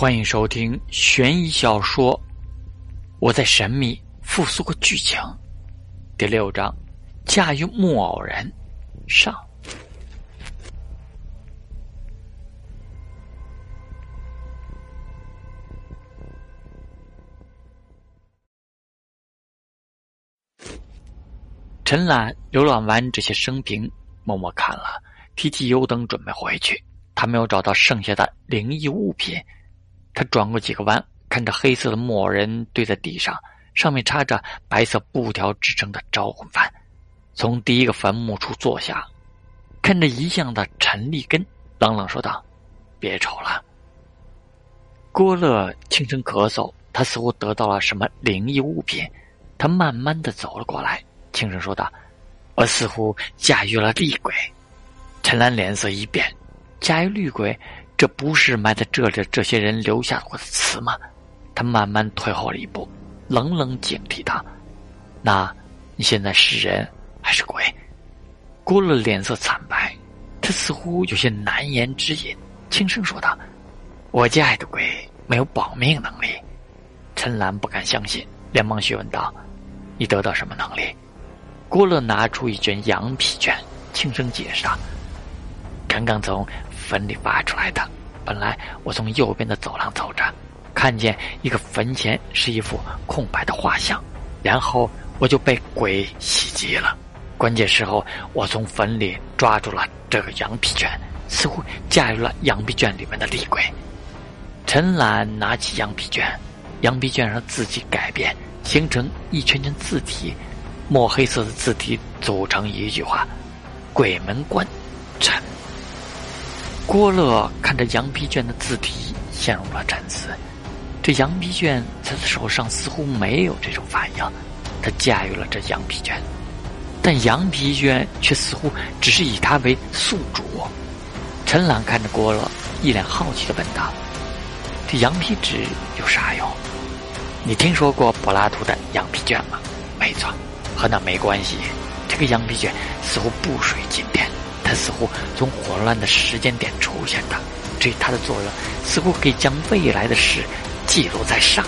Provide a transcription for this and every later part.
欢迎收听悬疑小说《我在神秘复苏过剧情》第六章：驾驭木偶人上。陈岚浏览完这些生平，默默看了，提起油灯准备回去。他没有找到剩下的灵异物品。他转过几个弯，看着黑色的木偶人堆在地上，上面插着白色布条制成的招魂幡。从第一个坟墓处坐下，看着遗像的陈立根，冷冷说道：“别瞅了。”郭乐轻声咳嗽，他似乎得到了什么灵异物品。他慢慢的走了过来，轻声说道：“我似乎驾驭了厉鬼。”陈兰脸色一变，驾驭厉鬼。这不是埋在这里这些人留下过的词吗？他慢慢退后了一步，冷冷警惕道：“那，你现在是人还是鬼？”郭乐脸色惨白，他似乎有些难言之隐，轻声说道：“我家爱的鬼没有保命能力。”陈兰不敢相信，连忙询问道：“你得到什么能力？”郭乐拿出一卷羊皮卷，轻声解释道：“刚刚从……”坟里挖出来的。本来我从右边的走廊走着，看见一个坟前是一幅空白的画像，然后我就被鬼袭击了。关键时候，我从坟里抓住了这个羊皮卷，似乎驾驭了羊皮卷里面的厉鬼。陈岚拿起羊皮卷，羊皮卷上字迹改变，形成一圈圈字体，墨黑色的字体组成一句话：“鬼门关，陈。”郭乐看着羊皮卷的字体，陷入了沉思。这羊皮卷在他手上似乎没有这种反应，他驾驭了这羊皮卷，但羊皮卷却似乎只是以他为宿主。陈朗看着郭乐，一脸好奇的问道：“这羊皮纸有啥用？你听说过柏拉图的羊皮卷吗？没错，和那没关系。这个羊皮卷似乎不属于今天。”它似乎从混乱的时间点出现的，这它的作用似乎可以将未来的事记录在上。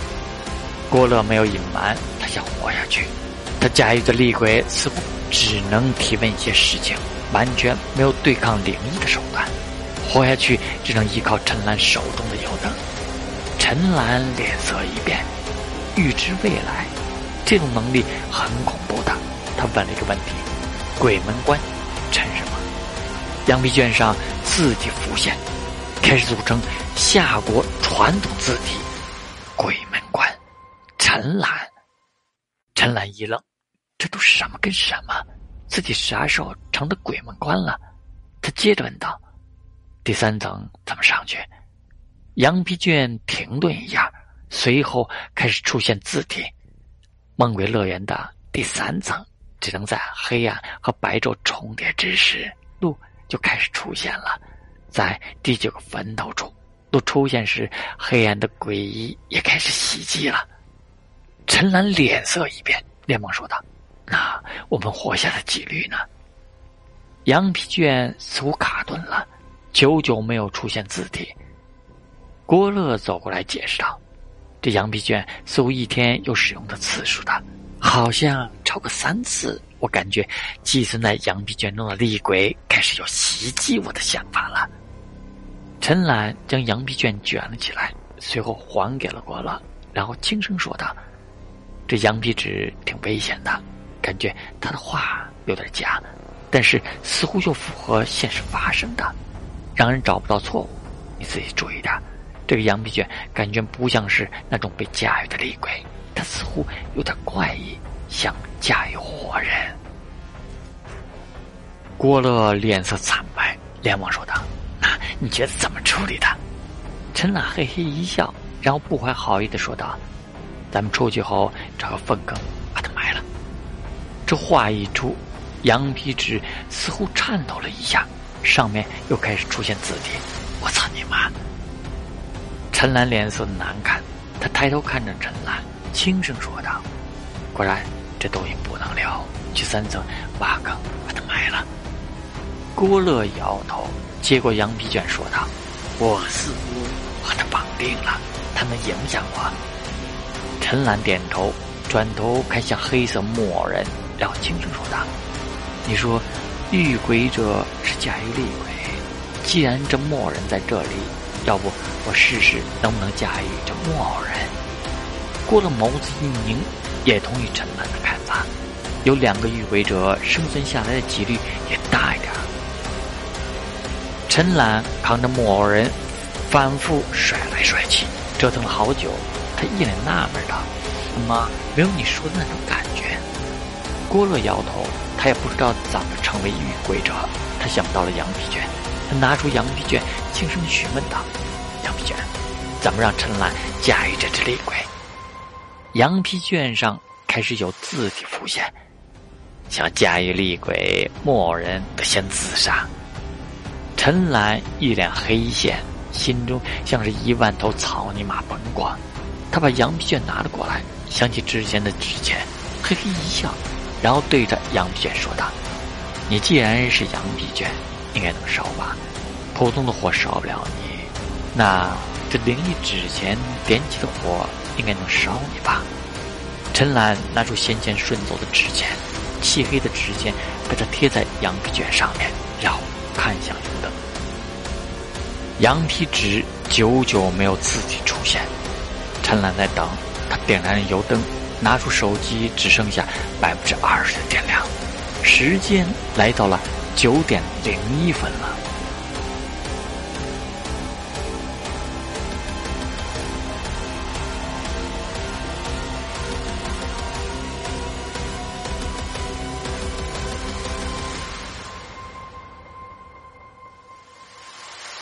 郭乐没有隐瞒，他想活下去。他驾驭的厉鬼似乎只能提问一些事情，完全没有对抗灵异的手段。活下去只能依靠陈岚手中的油灯。陈岚脸色一变，预知未来，这种能力很恐怖的。他问了一个问题：鬼门关，陈什么？羊皮卷上字体浮现，开始组成夏国传统字体“鬼门关”。陈岚，陈岚一愣，这都什么跟什么？自己啥时候成的鬼门关了？他接着问道：“第三层怎么上去？”羊皮卷停顿一下，随后开始出现字体：“梦鬼乐园的第三层，只能在黑暗和白昼重叠之时，路。”就开始出现了，在第九个坟头处，都出现时，黑暗的诡异也开始袭击了。陈岚脸色一变，连忙说道：“那我们活下的几率呢？”羊皮卷似乎卡顿了，久久没有出现字体。郭乐走过来解释道：“这羊皮卷似乎一天有使用的次数的，好像超过三次。”我感觉寄存在羊皮卷中的厉鬼开始有袭击我的想法了。陈岚将羊皮卷卷了起来，随后还给了郭乐，然后轻声说道：“这羊皮纸挺危险的，感觉他的话有点假，但是似乎又符合现实发生的，让人找不到错误。你自己注意点。这个羊皮卷感觉不像是那种被驾驭的厉鬼，似乎有点怪异。”像驾驭活人，郭乐脸色惨白，连忙说道：“那你觉得怎么处理的？”陈岚嘿嘿一笑，然后不怀好意的说道：“咱们出去后找个粪坑把它埋了。”这话一出，羊皮纸似乎颤抖了一下，上面又开始出现字体。我操你妈！陈岚脸色难看，他抬头看着陈岚，轻声说道：“果然。”这东西不能留，去三层挖坑把它埋了。郭乐摇头，接过羊皮卷说道：“我似乎把它绑定。”了，他能影响我。陈兰点头，转头看向黑色木偶人，然后轻声说道：“你说，遇鬼者是驾驭厉鬼。既然这木偶人在这里，要不我试试能不能驾驭这木偶人？”郭了眸子一凝，也同意陈兰的看法。有两个遇鬼者生存下来的几率也大一点。陈兰扛着木偶人，反复甩来甩去，折腾了好久。他一脸纳闷道：“怎么没有你说的那种感觉？”郭乐摇头，他也不知道怎么成为遇鬼者。他想到了羊皮卷，他拿出羊皮卷，轻声询问道：“羊皮卷，怎么让陈兰驾驭这只厉鬼？”羊皮卷上开始有字体浮现。想驾驭厉鬼，木偶人得先自杀。陈兰一脸黑线，心中像是一万头草泥马奔过。他把羊皮卷拿了过来，想起之前的纸钱，嘿嘿一笑，然后对着羊皮卷说道：“你既然是羊皮卷，应该能烧吧？普通的火烧不了你，那这灵异纸钱点起的火，应该能烧你吧？”陈兰拿出先前顺走的纸钱。漆黑的指尖被他贴在羊皮卷上面，然后看向油灯。羊皮纸久久没有自己出现，陈兰在等。他点燃了油灯，拿出手机，只剩下百分之二十的电量。时间来到了九点零一分了。